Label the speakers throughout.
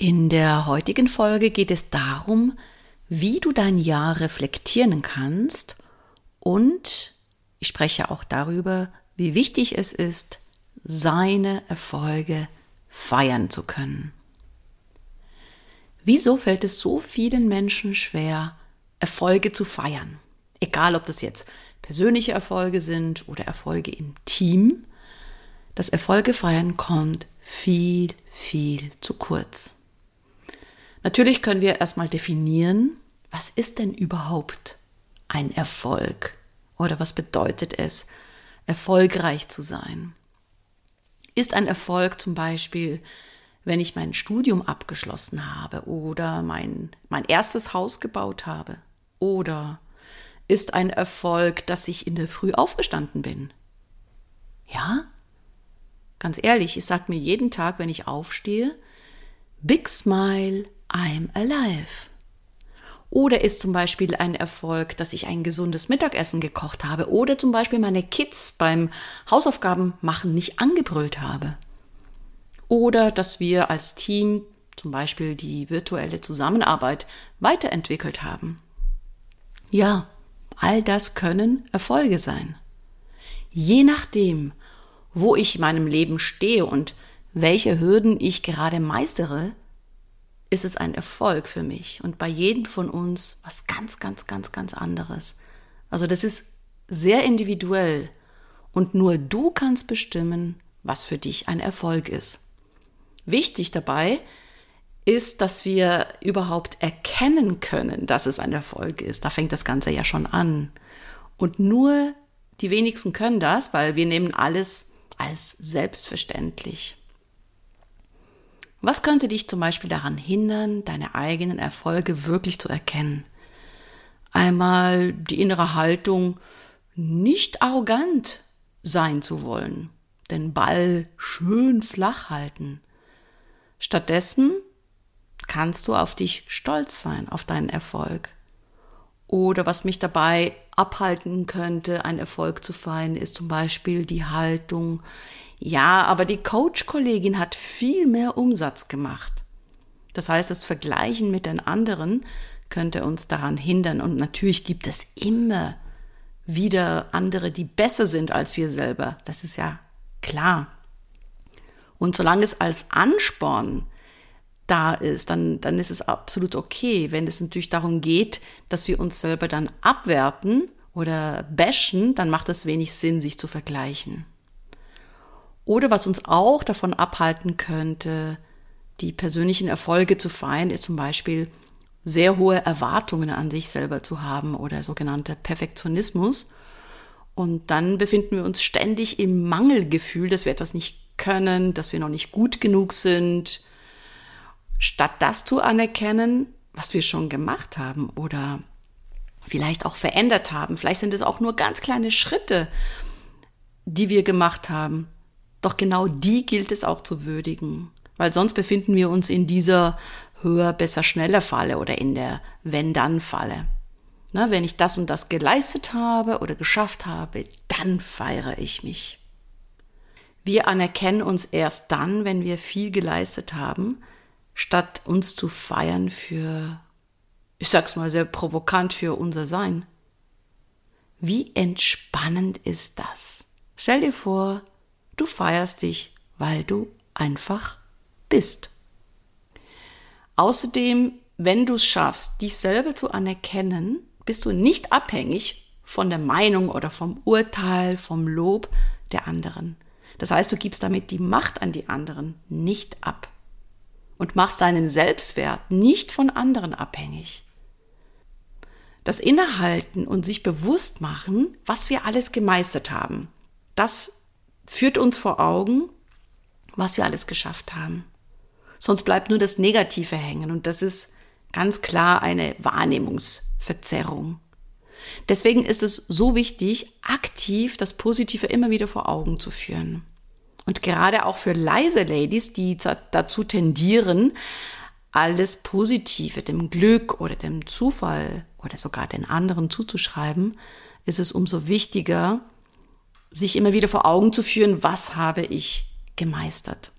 Speaker 1: In der heutigen Folge geht es darum, wie du dein Jahr reflektieren kannst und ich spreche auch darüber, wie wichtig es ist, seine Erfolge feiern zu können. Wieso fällt es so vielen Menschen schwer, Erfolge zu feiern? Egal, ob das jetzt persönliche Erfolge sind oder Erfolge im Team. Das Erfolge feiern kommt viel, viel zu kurz. Natürlich können wir erstmal definieren, was ist denn überhaupt ein Erfolg oder was bedeutet es, erfolgreich zu sein. Ist ein Erfolg zum Beispiel, wenn ich mein Studium abgeschlossen habe oder mein, mein erstes Haus gebaut habe? Oder ist ein Erfolg, dass ich in der Früh aufgestanden bin? Ja? Ganz ehrlich, ich sage mir jeden Tag, wenn ich aufstehe, Big Smile, I'm alive. Oder ist zum Beispiel ein Erfolg, dass ich ein gesundes Mittagessen gekocht habe oder zum Beispiel meine Kids beim Hausaufgaben machen nicht angebrüllt habe. Oder dass wir als Team zum Beispiel die virtuelle Zusammenarbeit weiterentwickelt haben. Ja, all das können Erfolge sein. Je nachdem, wo ich in meinem Leben stehe und welche Hürden ich gerade meistere, ist es ein Erfolg für mich und bei jedem von uns was ganz, ganz, ganz, ganz anderes. Also das ist sehr individuell und nur du kannst bestimmen, was für dich ein Erfolg ist. Wichtig dabei ist, dass wir überhaupt erkennen können, dass es ein Erfolg ist. Da fängt das Ganze ja schon an. Und nur die wenigsten können das, weil wir nehmen alles als selbstverständlich. Was könnte dich zum Beispiel daran hindern, deine eigenen Erfolge wirklich zu erkennen? Einmal die innere Haltung, nicht arrogant sein zu wollen, den Ball schön flach halten. Stattdessen kannst du auf dich stolz sein, auf deinen Erfolg. Oder was mich dabei abhalten könnte, einen Erfolg zu feiern, ist zum Beispiel die Haltung, ja, aber die Coach-Kollegin hat viel mehr Umsatz gemacht. Das heißt, das Vergleichen mit den anderen könnte uns daran hindern. Und natürlich gibt es immer wieder andere, die besser sind als wir selber. Das ist ja klar. Und solange es als Ansporn da ist, dann, dann ist es absolut okay. Wenn es natürlich darum geht, dass wir uns selber dann abwerten oder bashen, dann macht es wenig Sinn, sich zu vergleichen. Oder was uns auch davon abhalten könnte, die persönlichen Erfolge zu feiern, ist zum Beispiel sehr hohe Erwartungen an sich selber zu haben oder sogenannter Perfektionismus. Und dann befinden wir uns ständig im Mangelgefühl, dass wir etwas nicht können, dass wir noch nicht gut genug sind. Statt das zu anerkennen, was wir schon gemacht haben oder vielleicht auch verändert haben. Vielleicht sind es auch nur ganz kleine Schritte, die wir gemacht haben. Doch genau die gilt es auch zu würdigen, weil sonst befinden wir uns in dieser höher, besser, schneller Falle oder in der Wenn-Dann-Falle. Na, wenn ich das und das geleistet habe oder geschafft habe, dann feiere ich mich. Wir anerkennen uns erst dann, wenn wir viel geleistet haben, statt uns zu feiern für, ich sag's mal sehr provokant, für unser Sein. Wie entspannend ist das? Stell dir vor, Du feierst dich, weil du einfach bist. Außerdem, wenn du es schaffst, dich selber zu anerkennen, bist du nicht abhängig von der Meinung oder vom Urteil, vom Lob der anderen. Das heißt, du gibst damit die Macht an die anderen nicht ab und machst deinen Selbstwert nicht von anderen abhängig. Das Innehalten und sich bewusst machen, was wir alles gemeistert haben, das führt uns vor Augen, was wir alles geschafft haben. Sonst bleibt nur das Negative hängen und das ist ganz klar eine Wahrnehmungsverzerrung. Deswegen ist es so wichtig, aktiv das Positive immer wieder vor Augen zu führen. Und gerade auch für leise Ladies, die dazu tendieren, alles Positive, dem Glück oder dem Zufall oder sogar den anderen zuzuschreiben, ist es umso wichtiger, sich immer wieder vor Augen zu führen, was habe ich gemeistert.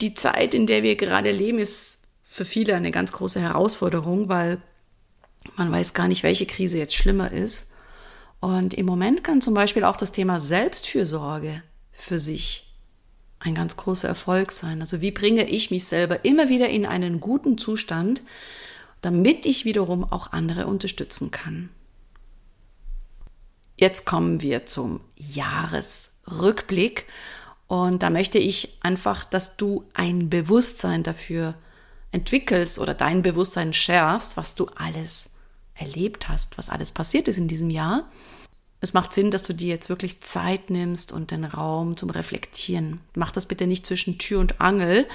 Speaker 1: Die Zeit, in der wir gerade leben, ist für viele eine ganz große Herausforderung, weil man weiß gar nicht, welche Krise jetzt schlimmer ist. Und im Moment kann zum Beispiel auch das Thema Selbstfürsorge für sich ein ganz großer Erfolg sein. Also wie bringe ich mich selber immer wieder in einen guten Zustand, damit ich wiederum auch andere unterstützen kann. Jetzt kommen wir zum Jahresrückblick und da möchte ich einfach, dass du ein Bewusstsein dafür entwickelst oder dein Bewusstsein schärfst, was du alles erlebt hast, was alles passiert ist in diesem Jahr es macht Sinn, dass du dir jetzt wirklich Zeit nimmst und den Raum zum Reflektieren. Mach das bitte nicht zwischen Tür und Angel.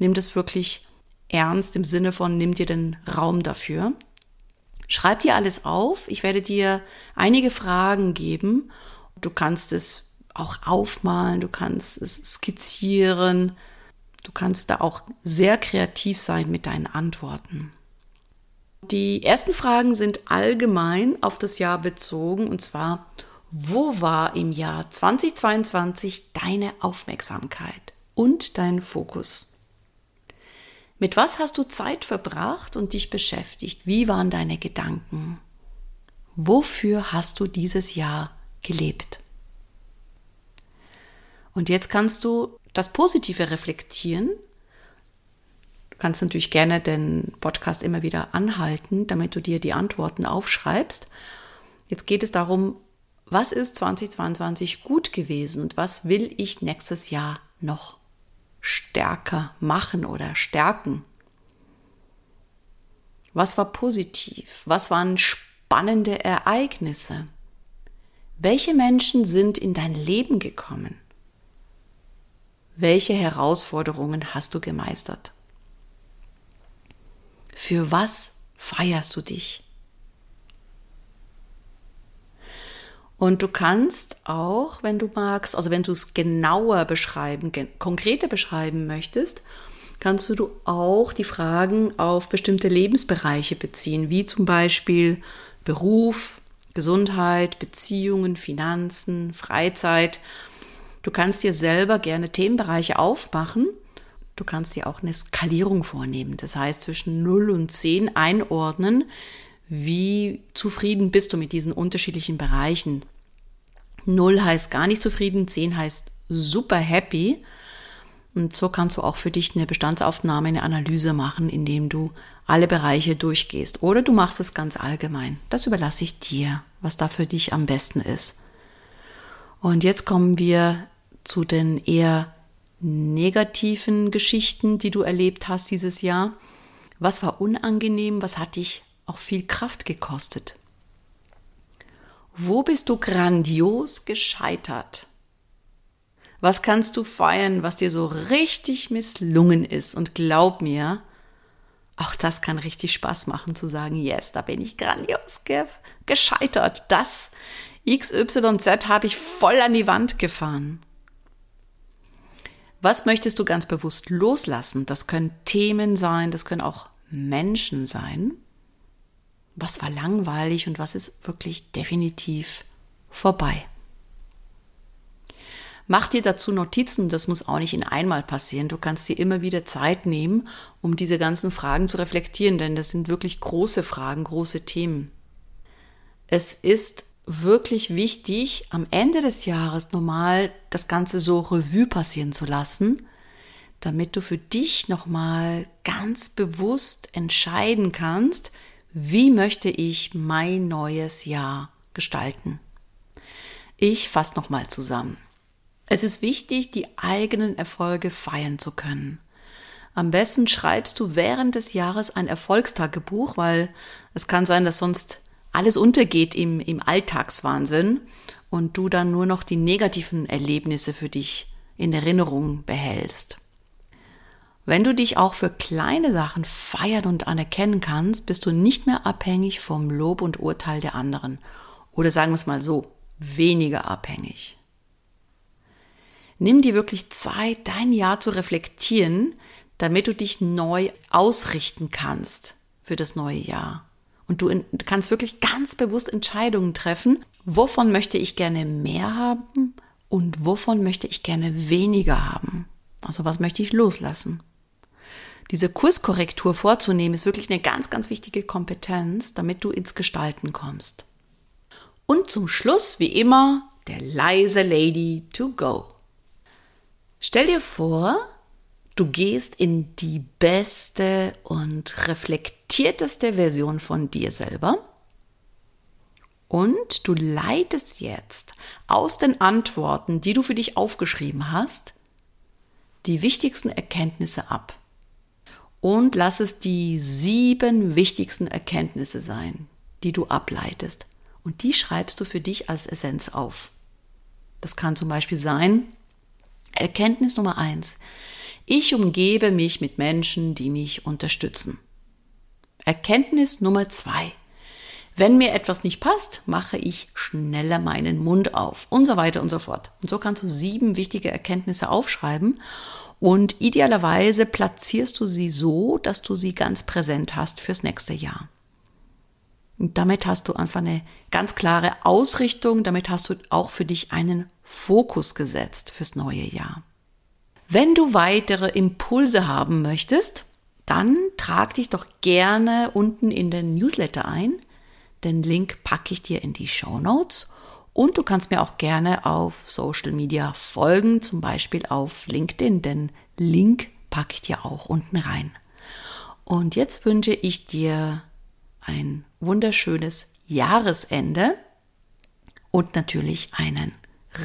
Speaker 1: Nimm das wirklich ernst im Sinne von, nimm dir den Raum dafür. Schreib dir alles auf. Ich werde dir einige Fragen geben. Du kannst es auch aufmalen, du kannst es skizzieren. Du kannst da auch sehr kreativ sein mit deinen Antworten. Die ersten Fragen sind allgemein auf das Jahr bezogen und zwar, wo war im Jahr 2022 deine Aufmerksamkeit und dein Fokus? Mit was hast du Zeit verbracht und dich beschäftigt? Wie waren deine Gedanken? Wofür hast du dieses Jahr gelebt? Und jetzt kannst du das Positive reflektieren kannst natürlich gerne den Podcast immer wieder anhalten, damit du dir die Antworten aufschreibst. Jetzt geht es darum, was ist 2022 gut gewesen und was will ich nächstes Jahr noch stärker machen oder stärken? Was war positiv? Was waren spannende Ereignisse? Welche Menschen sind in dein Leben gekommen? Welche Herausforderungen hast du gemeistert? Für was feierst du dich? Und du kannst auch, wenn du magst, also wenn du es genauer beschreiben, konkreter beschreiben möchtest, kannst du auch die Fragen auf bestimmte Lebensbereiche beziehen, wie zum Beispiel Beruf, Gesundheit, Beziehungen, Finanzen, Freizeit. Du kannst dir selber gerne Themenbereiche aufmachen Du kannst dir auch eine Skalierung vornehmen. Das heißt, zwischen 0 und 10 einordnen, wie zufrieden bist du mit diesen unterschiedlichen Bereichen. 0 heißt gar nicht zufrieden, 10 heißt super happy. Und so kannst du auch für dich eine Bestandsaufnahme, eine Analyse machen, indem du alle Bereiche durchgehst. Oder du machst es ganz allgemein. Das überlasse ich dir, was da für dich am besten ist. Und jetzt kommen wir zu den eher negativen Geschichten, die du erlebt hast dieses Jahr? Was war unangenehm? Was hat dich auch viel Kraft gekostet? Wo bist du grandios gescheitert? Was kannst du feiern, was dir so richtig misslungen ist? Und glaub mir, auch das kann richtig Spaß machen zu sagen, yes, da bin ich grandios ge gescheitert. Das XYZ habe ich voll an die Wand gefahren. Was möchtest du ganz bewusst loslassen? Das können Themen sein, das können auch Menschen sein. Was war langweilig und was ist wirklich definitiv vorbei? Mach dir dazu Notizen, das muss auch nicht in einmal passieren. Du kannst dir immer wieder Zeit nehmen, um diese ganzen Fragen zu reflektieren, denn das sind wirklich große Fragen, große Themen. Es ist wirklich wichtig, am Ende des Jahres nochmal das Ganze so Revue passieren zu lassen, damit du für dich nochmal ganz bewusst entscheiden kannst, wie möchte ich mein neues Jahr gestalten. Ich fasse nochmal zusammen. Es ist wichtig, die eigenen Erfolge feiern zu können. Am besten schreibst du während des Jahres ein Erfolgstagebuch, weil es kann sein, dass sonst alles untergeht im, im Alltagswahnsinn und du dann nur noch die negativen Erlebnisse für dich in Erinnerung behältst. Wenn du dich auch für kleine Sachen feiern und anerkennen kannst, bist du nicht mehr abhängig vom Lob und Urteil der anderen. Oder sagen wir es mal so, weniger abhängig. Nimm dir wirklich Zeit, dein Jahr zu reflektieren, damit du dich neu ausrichten kannst für das neue Jahr. Und du kannst wirklich ganz bewusst Entscheidungen treffen, wovon möchte ich gerne mehr haben und wovon möchte ich gerne weniger haben. Also was möchte ich loslassen? Diese Kurskorrektur vorzunehmen ist wirklich eine ganz, ganz wichtige Kompetenz, damit du ins Gestalten kommst. Und zum Schluss, wie immer, der leise Lady to go. Stell dir vor, du gehst in die beste und reflektierteste Version von dir selber und du leitest jetzt aus den Antworten, die du für dich aufgeschrieben hast, die wichtigsten Erkenntnisse ab. Und lass es die sieben wichtigsten Erkenntnisse sein, die du ableitest. Und die schreibst du für dich als Essenz auf. Das kann zum Beispiel sein, Erkenntnis Nummer eins. Ich umgebe mich mit Menschen, die mich unterstützen. Erkenntnis Nummer zwei. Wenn mir etwas nicht passt, mache ich schneller meinen Mund auf und so weiter und so fort. Und so kannst du sieben wichtige Erkenntnisse aufschreiben und idealerweise platzierst du sie so, dass du sie ganz präsent hast fürs nächste Jahr. Und damit hast du einfach eine ganz klare Ausrichtung, damit hast du auch für dich einen Fokus gesetzt fürs neue Jahr. Wenn du weitere Impulse haben möchtest, dann trag dich doch gerne unten in den Newsletter ein. Den Link packe ich dir in die Show Notes. Und du kannst mir auch gerne auf Social Media folgen, zum Beispiel auf LinkedIn. Den Link packe ich dir auch unten rein. Und jetzt wünsche ich dir ein wunderschönes Jahresende und natürlich einen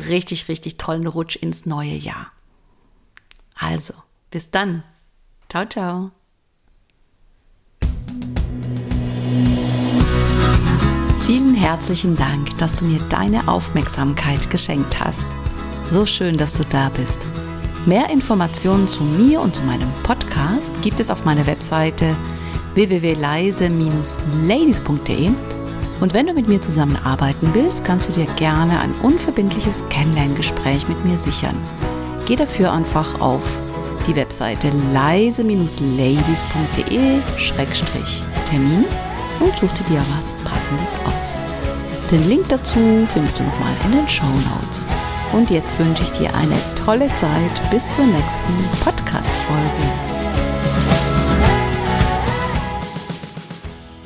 Speaker 1: richtig, richtig tollen Rutsch ins neue Jahr. Also, bis dann. Ciao, ciao. Vielen herzlichen Dank, dass du mir deine Aufmerksamkeit geschenkt hast. So schön, dass du da bist. Mehr Informationen zu mir und zu meinem Podcast gibt es auf meiner Webseite www.leise-ladies.de und wenn du mit mir zusammenarbeiten willst, kannst du dir gerne ein unverbindliches Kennenlerngespräch mit mir sichern. Geh dafür einfach auf die Webseite leise-ladies.de-termin und such dir was Passendes aus. Den Link dazu findest du nochmal in den Show Notes. Und jetzt wünsche ich dir eine tolle Zeit bis zur nächsten Podcast-Folge.